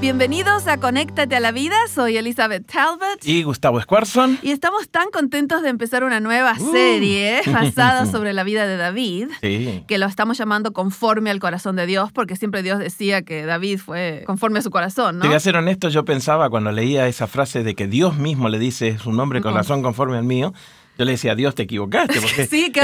Bienvenidos a Conéctate a la Vida, soy Elizabeth Talbot. Y Gustavo Squarson. Y estamos tan contentos de empezar una nueva uh. serie basada sobre la vida de David, que lo estamos llamando Conforme al Corazón de Dios, porque siempre Dios decía que David fue conforme a su corazón, ¿no? Te voy a ser honesto, yo pensaba cuando leía esa frase de que Dios mismo le dice su nombre corazón conforme al mío, yo le decía, Dios, te equivocaste. Porque, sí, que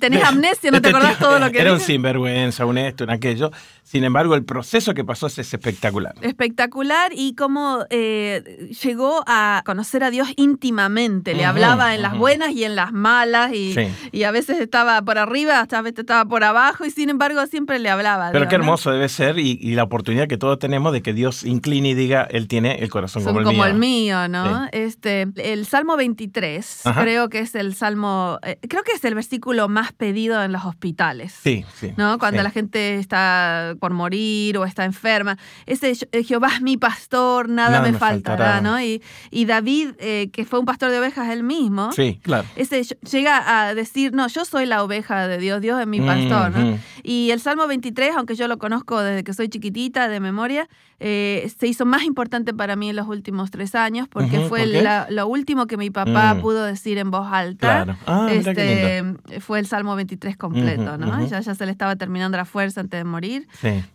tenés amnesia, no te acordás todo lo que Era un sinvergüenza, un esto, un aquello. Sin embargo, el proceso que pasó es espectacular. Espectacular y cómo eh, llegó a conocer a Dios íntimamente. Le hablaba en las buenas y en las malas y, y, a veces estaba por arriba, a veces estaba por abajo y sin embargo siempre le hablaba. Pero qué hermoso debe ser y, la oportunidad que todos tenemos de que Dios incline y diga, Él tiene el corazón como el mío. Como el mío, ¿no? Este, el Salmo 23 creo que es el salmo, eh, creo que es el versículo más pedido en los hospitales. Sí, sí. ¿No? Cuando la gente está por morir o está enferma. Ese eh, Jehová es mi pastor, nada, me, faltará, ¿no? Y, y David, eh, que fue un pastor de ovejas él mismo, sí, claro. ese llega a decir, no, yo soy la oveja de Dios, Dios es mi pastor, ¿no? Y el Salmo 23, aunque yo lo conozco desde que soy chiquitita, de memoria, se hizo más importante para mí en los últimos tres años porque fue lo último que mi papá mm. pudo decir en voz alta Ah, este, fue el Salmo 23 completo, ¿no? ya, ya se le estaba terminando la fuerza antes de morir.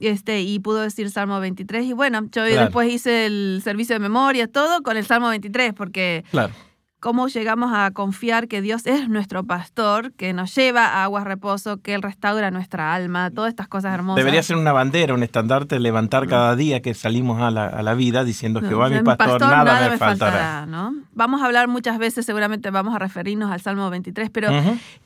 Este, y pudo decir Salmo 23. Y bueno, yo después hice el servicio de memoria, todo con el Salmo 23, porque claro cómo llegamos a confiar que Dios es nuestro pastor, que nos lleva a aguas reposo, que Él restaura nuestra alma, todas estas cosas hermosas. Debería ser una bandera, un estandarte, levantar cada día que salimos a la, vida diciendo que va mi pastor, nada, me faltará. ¿no? Vamos a hablar muchas veces, seguramente vamos a referirnos al Salmo 23, pero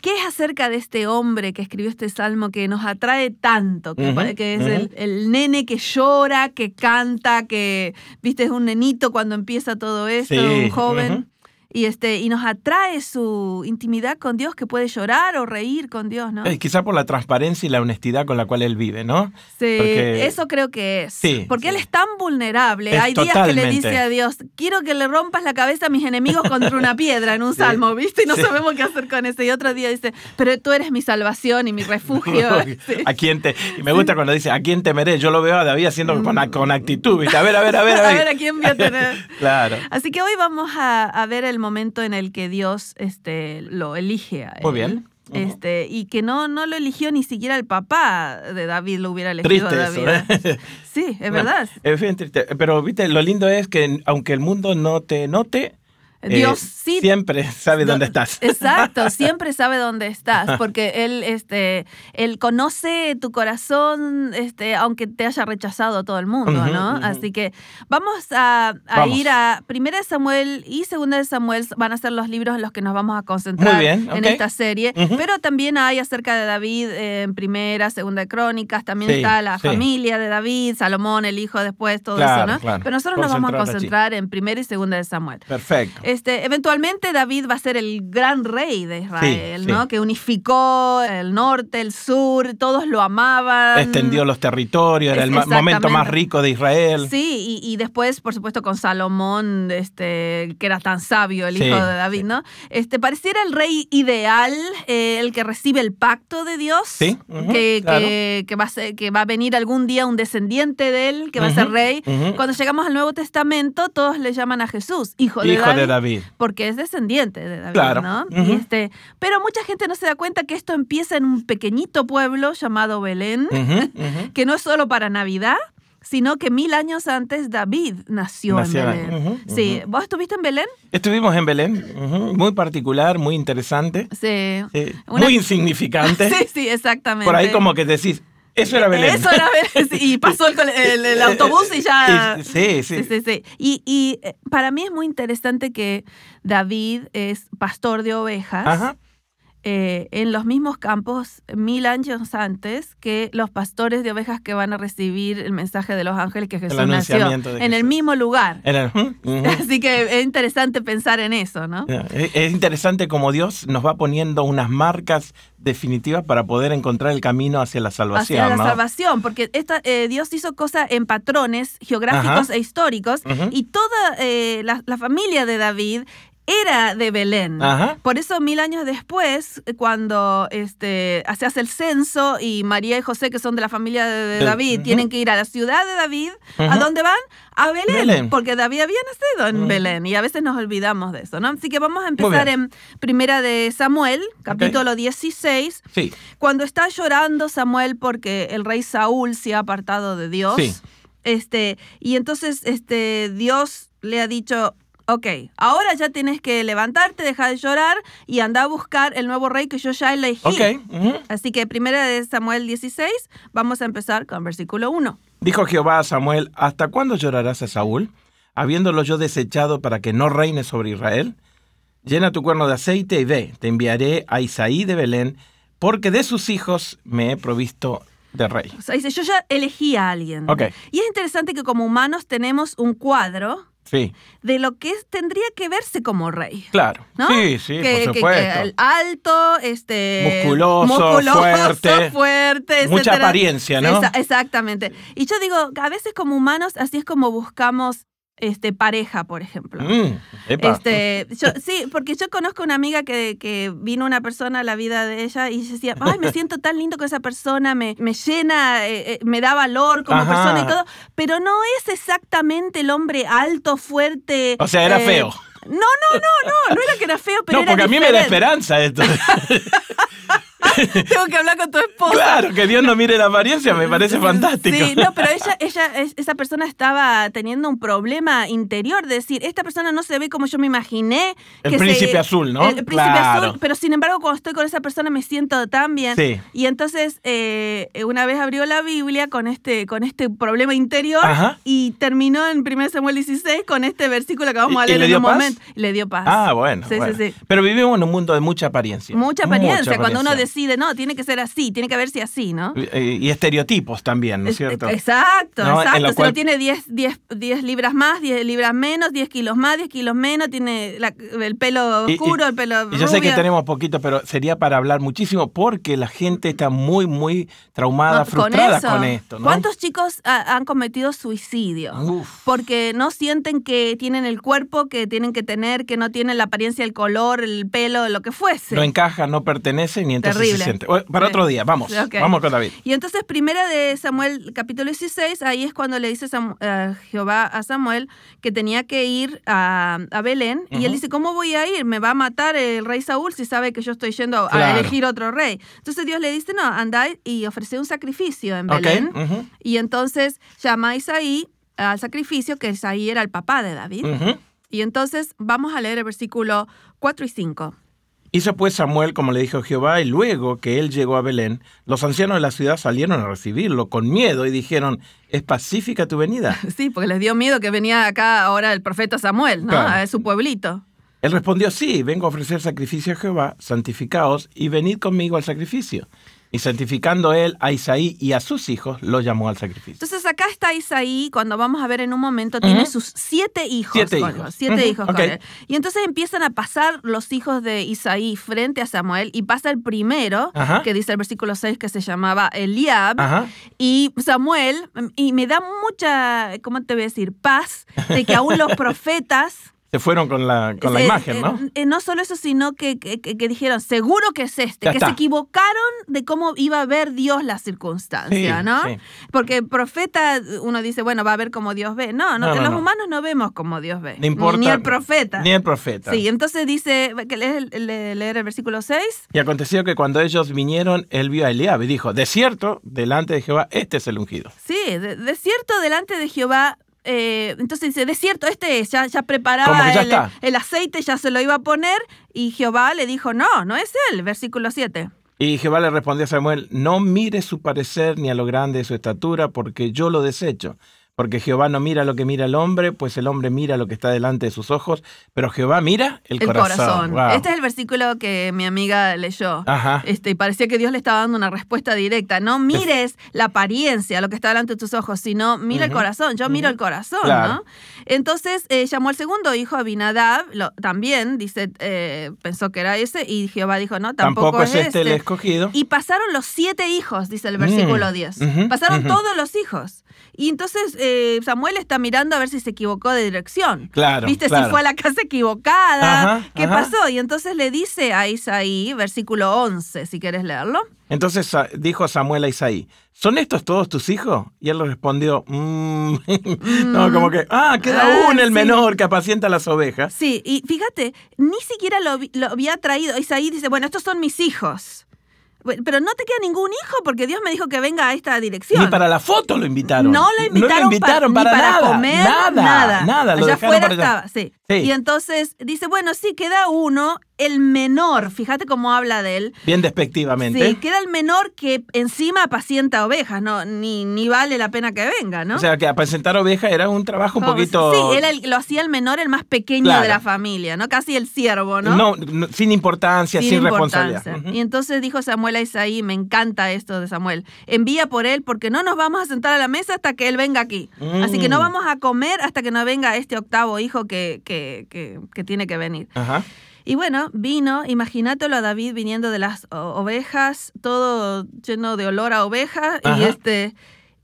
¿qué es acerca de este hombre que escribió este Salmo que nos atrae tanto? Que, es el, nene que llora, que canta, que, viste, es un nenito cuando empieza todo esto, un joven y, este, y nos atrae su intimidad con Dios, que puede llorar o reír con Dios, ¿no? Eh, quizá por la transparencia y la honestidad con la cual él vive, ¿no? Sí, eso creo que es. Sí, Porque él es tan vulnerable. Hay días que le dice a Dios, quiero que le rompas la cabeza a mis enemigos contra una piedra en un salmo, ¿viste? Y no sabemos qué hacer con eso. Y otro día dice, pero tú eres mi salvación y mi refugio. ¿A quién te...? Y me gusta cuando dice, ¿a quién temeré? Yo lo veo a David haciendo con, con actitud, ¿viste? A ver, a ver, a ver. A ver, a, ver, ¿a quién voy a tener? claro. Así que hoy vamos a, a ver el momento en el que Dios este, lo elige a él. Muy bien. Este, y que no, no lo eligió ni siquiera el papá de David, lo hubiera elegido a David. ¿eh? Sí, es verdad. Es bien triste. Pero, viste, lo lindo es que aunque el mundo no te note, Dios eh, sí. Siempre sabe dónde estás. Exacto, siempre sabe dónde estás, porque Él, este, él conoce tu corazón, este, aunque te haya rechazado todo el mundo, ¿no? Así que vamos a, ir a Primera de Samuel y Segunda de Samuel, van a ser los libros en los que nos vamos a concentrar en esta serie, pero también hay acerca de David en Primera, Segunda de Crónicas, también está la familia de David, Salomón, el hijo después, todo eso, ¿no? Pero nosotros nos vamos a concentrar en Primera y Segunda de Samuel. Perfecto. Este, eventualmente David va a ser el gran rey de Israel, ¿no? Que unificó el norte, el sur, todos lo amaban. Extendió los territorios, era el momento más rico de Israel. Sí, y, después, por supuesto, con Salomón, este, que era tan sabio, el hijo de David, ¿no? Este, pareciera el rey ideal, eh, el que recibe el pacto de Dios, sí, que, que, va a que va a venir algún día un descendiente de él, que va a ser rey. Cuando llegamos al Nuevo Testamento, todos le llaman a Jesús, hijo de David. Porque es descendiente de David, ¿no? este, pero mucha gente no se da cuenta que esto empieza en un pequeñito pueblo llamado Belén, que no es solo para Navidad, sino que mil años antes David nació, en Belén. sí, ¿vos estuviste en Belén? Estuvimos en Belén, muy particular, muy interesante. Sí. Muy insignificante. sí, sí, exactamente. Por ahí como que decís, eso era Belén. Eso era Belén. y pasó el, autobús y ya. Sí, sí. sí, sí, Y, y, eh, para mí es muy interesante que David es pastor de ovejas. Eh, en los mismos campos mil años antes que los pastores de ovejas que van a recibir el mensaje de los ángeles que Jesús nació. En el mismo lugar. Así que es interesante pensar en eso, ¿no? Es interesante como Dios nos va poniendo unas marcas definitivas para poder encontrar el camino hacia la salvación. Hacia la salvación, porque esta, eh, Dios hizo cosas en patrones geográficos e históricos y toda eh, la, familia de David era de Belén. Por eso mil años después, cuando este, se hace el censo y María y José, que son de la familia de, David, tienen que ir a la ciudad de David, ¿a dónde van? A Belén, porque David había nacido en Belén y a veces nos olvidamos de eso, ¿no? Así que vamos a empezar en Primera de Samuel, capítulo 16, cuando está llorando Samuel porque el rey Saúl se ha apartado de Dios. Este, y entonces este, Dios le ha dicho, ok, ahora ya tienes que levantarte, dejar de llorar y anda a buscar el nuevo rey que yo ya elegí. Okay. Así que primera de Samuel 16, vamos a empezar con versículo 1. Dijo Jehová a Samuel, ¿hasta cuándo llorarás a Saúl, habiéndolo yo desechado para que no reine sobre Israel? Llena tu cuerno de aceite y ve, te enviaré a Isaí de Belén, porque de sus hijos me he provisto de rey. O sea, dice, yo ya elegí a alguien. Okay. Y es interesante que como humanos tenemos un cuadro de lo que tendría que verse como rey. Claro. Sí, sí, por supuesto. alto, este, musculoso, fuerte, fuerte mucha apariencia, ¿no? exactamente. Y yo digo, a veces como humanos así es como buscamos este, pareja, por ejemplo. Mm, este, sí, porque yo conozco una amiga que, que, vino una persona a la vida de ella y decía, ay, me siento tan lindo con esa persona, me, me llena, eh, eh, me da valor como persona y todo, pero no es exactamente el hombre alto, fuerte. O sea, era eh, feo. No, no, no, no, no era que era feo, pero no, porque a mí me da esperanza esto. Tengo que hablar con tu esposa. Claro, que Dios no mire la apariencia, me parece fantástico. Sí, no, pero ella, ella, esa persona estaba teniendo un problema interior, de decir, esta persona no se ve como yo me imaginé. El príncipe azul, ¿no? El, príncipe azul, pero sin embargo, cuando estoy con esa persona me siento tan bien. Sí. Y entonces, eh, una vez abrió la Biblia con este, con este problema interior y terminó en 1 Samuel 16 con este versículo que vamos a leer en un momento. Le dio paz. Ah, bueno. Sí, sí, sí. Pero vivimos en un mundo de mucha apariencia. Mucha apariencia. Cuando uno decide no, tiene que ser así, tiene que verse así, ¿no? Y, estereotipos también, ¿no es cierto? Exacto, exacto. Si uno tiene 10, 10, 10, libras más, 10 libras menos, 10 kilos más, 10 kilos menos, tiene el pelo oscuro, el pelo y Yo sé que tenemos poquito, pero sería para hablar muchísimo porque la gente está muy, muy traumada, frustrada con, esto. ¿no? ¿Cuántos chicos han cometido suicidio? Porque no sienten que tienen el cuerpo que tienen que tener, que no tienen la apariencia, el color, el pelo, lo que fuese. No encaja, no pertenece, ni entonces para otro día, vamos. Vamos con David. Y entonces, primera de Samuel, capítulo 16, ahí es cuando le dice eh, Jehová a Samuel que tenía que ir a, Belén. Y él dice, ¿cómo voy a ir? Me va a matar el rey Saúl si sabe que yo estoy yendo a elegir otro rey. Entonces Dios le dice, no, andá y ofrece un sacrificio en Belén. Y entonces llama a Isaí al sacrificio, que Isaí era el papá de David. Y entonces vamos a leer el versículo 4 y 5. Hizo pues Samuel como le dijo Jehová, y luego que él llegó a Belén, los ancianos de la ciudad salieron a recibirlo con miedo y dijeron, ¿es pacífica tu venida? Sí, porque les dio miedo que venía acá ahora el profeta Samuel, ¿no? A su pueblito. Él respondió, sí, vengo a ofrecer sacrificio a Jehová, santificaos y venid conmigo al sacrificio. Y santificando él a Isaí y a sus hijos, lo llamó al sacrificio. Entonces acá está Isaí, cuando vamos a ver en un momento, tiene sus siete hijos. Siete hijos. Siete hijos con él. Y entonces empiezan a pasar los hijos de Isaí frente a Samuel y pasa el primero, que dice el versículo 6 que se llamaba Eliab. Y Samuel, y me da mucha, ¿cómo te voy a decir? Paz de que aún los profetas se fueron con la, con la imagen, ¿no? Eh, no solo eso, sino que, que, dijeron, seguro que es este, que se equivocaron de cómo iba a ver Dios la circunstancia, ¿no? Porque profeta, uno dice, bueno, va a ver cómo Dios ve. No, no, que los humanos no vemos como Dios ve. ni, el profeta. Ni el profeta. Sí, entonces dice, que leer, leer el versículo 6. Y aconteció que cuando ellos vinieron, él vio a Eliab y dijo, de cierto, delante de Jehová, este es el ungido. Sí, de cierto, delante de Jehová, eh, entonces dice, de cierto, este es, ya, ya preparaba el, aceite, ya se lo iba a poner, y Jehová le dijo, no, no es él, versículo 7. Y Jehová le respondió a Samuel, no mire su parecer ni a lo grande de su estatura, porque yo lo desecho porque Jehová no mira lo que mira el hombre, pues el hombre mira lo que está delante de sus ojos, pero Jehová mira el, corazón. Este es el versículo que mi amiga leyó. Este, y parecía que Dios le estaba dando una respuesta directa. No mires la apariencia, lo que está delante de tus ojos, sino mira el corazón. Yo miro el corazón, ¿no? Entonces eh, llamó al segundo hijo, Abinadab, lo, también, dice, eh, pensó que era ese, y Jehová dijo, no, tampoco, es este, el este". escogido. Y pasaron los siete hijos, dice el versículo 10. Mm, pasaron todos los hijos. Y entonces eh, Samuel está mirando a ver si se equivocó de dirección. Claro. ¿Viste? Si fue a la casa equivocada. ¿Qué pasó? Y entonces le dice a Isaí, versículo 11, si quieres leerlo. Entonces dijo Samuel a Isaí, ¿son estos todos tus hijos? Y él le respondió, mm". no, como que, ah, queda ah, uno, el menor, que apacienta las ovejas. Sí, y fíjate, ni siquiera lo, lo había traído. Isaí dice, bueno, estos son mis hijos. Pero no te queda ningún hijo porque Dios me dijo que venga a esta dirección. Ni para la foto lo invitaron. No lo invitaron, para, nada, comer, nada. Nada, allá afuera estaba, sí. Y entonces dice, bueno, sí, queda uno, el menor, fíjate cómo habla de él. Bien despectivamente. Sí, queda el menor que encima apacienta ovejas, no, ni, ni vale la pena que venga, ¿no? O sea, que apacientar ovejas era un trabajo un poquito... Sí, él lo hacía el menor, el más pequeño de la familia, ¿no? Casi el siervo, ¿no? No, sin importancia, sin, responsabilidad. Y entonces dijo Samuel a Isaí, me encanta esto de Samuel, envía por él porque no nos vamos a sentar a la mesa hasta que él venga aquí. Así que no mm. vamos a comer hasta que no venga este octavo hijo que, que, que, que tiene que venir. Ajá. Y bueno, vino, imagínatelo a David viniendo de las ovejas, todo lleno de olor a oveja, y este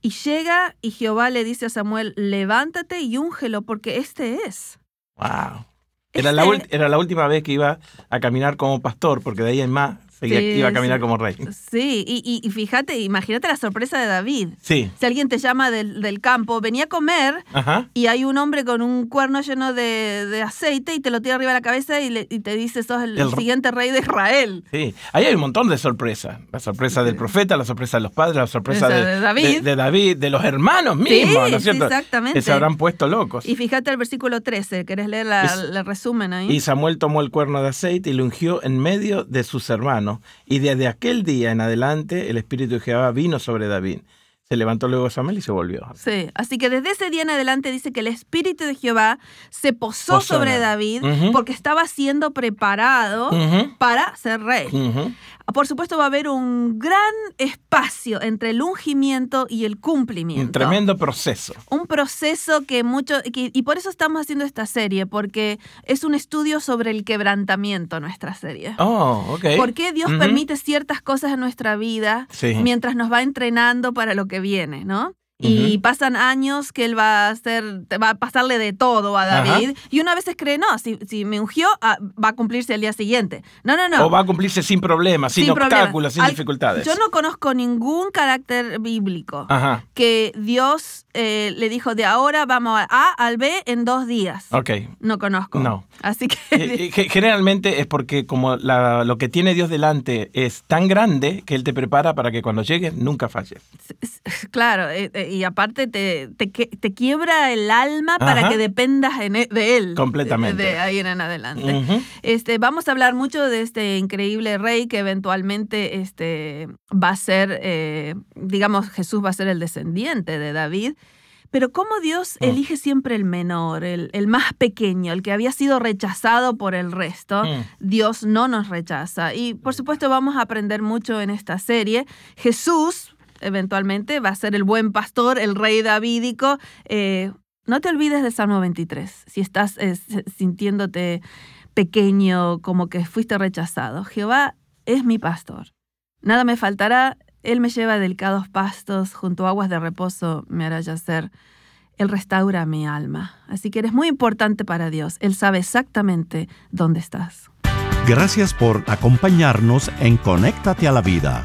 y llega y Jehová le dice a Samuel, levántate y úngelo porque este es. Wow. Era, la, este era la última vez que iba a caminar como pastor, porque de ahí en más iba a caminar como rey. Sí, y, fíjate, imagínate la sorpresa de David. Sí. Si alguien te llama del, campo, venía a comer y hay un hombre con un cuerno lleno de, aceite y te lo tira arriba de la cabeza y, te dice, sos el, siguiente rey de Israel. Sí, ahí hay un montón de sorpresas. La sorpresa del profeta, la sorpresa de los padres, la sorpresa de, David. De, David, de los hermanos mismos, ¿no es cierto? exactamente. Que se habrán puesto locos. Y fíjate el versículo 13, ¿querés leer el resumen ahí? Y Samuel tomó el cuerno de aceite y lo ungió en medio de sus hermanos y desde aquel día en adelante el Espíritu de Jehová vino sobre David. Se levantó luego Samuel y se volvió. Sí, así que desde ese día en adelante dice que el Espíritu de Jehová se posó, sobre David porque estaba siendo preparado para ser rey. Por supuesto va a haber un gran espacio entre el ungimiento y el cumplimiento. Un tremendo proceso. Un proceso que mucho, y por eso estamos haciendo esta serie, porque es un estudio sobre el quebrantamiento nuestra serie. Oh, ok. ¿Por qué Dios permite ciertas cosas en nuestra vida mientras nos va entrenando para lo que viene, ¿no? Y pasan años que él va a hacer, va a pasarle de todo a David. Y una vez cree, no, si, si me ungió, ah, va a cumplirse el día siguiente. No, no, no. O va a cumplirse sin problemas, sin, obstáculos, sin dificultades. Yo no conozco ningún carácter bíblico que Dios eh, le dijo de ahora vamos a A al B en dos días. Ok. No conozco. No. Así que. Generalmente es porque como lo que tiene Dios delante es tan grande que Él te prepara para que cuando llegues nunca falles. Claro. Eh, eh, y aparte te, te, quiebra el alma para que dependas e, de él. Completamente. De, ahí en adelante. este, vamos a hablar mucho de este increíble rey que eventualmente este, va a ser, eh, digamos, Jesús va a ser el descendiente de David. Pero cómo Dios mm. elige siempre el menor, el, el, más pequeño, el que había sido rechazado por el resto, mm. Dios no nos rechaza. Y por supuesto vamos a aprender mucho en esta serie. Jesús, eventualmente va a ser el buen pastor, el rey davídico. Eh, no te olvides del Salmo 23, si estás eh, sintiéndote pequeño, como que fuiste rechazado. Jehová es mi pastor. Nada me faltará, Él me lleva a delicados pastos, junto a aguas de reposo me hará yacer. Él restaura mi alma. Así que eres muy importante para Dios. Él sabe exactamente dónde estás. Gracias por acompañarnos en Conéctate a la Vida.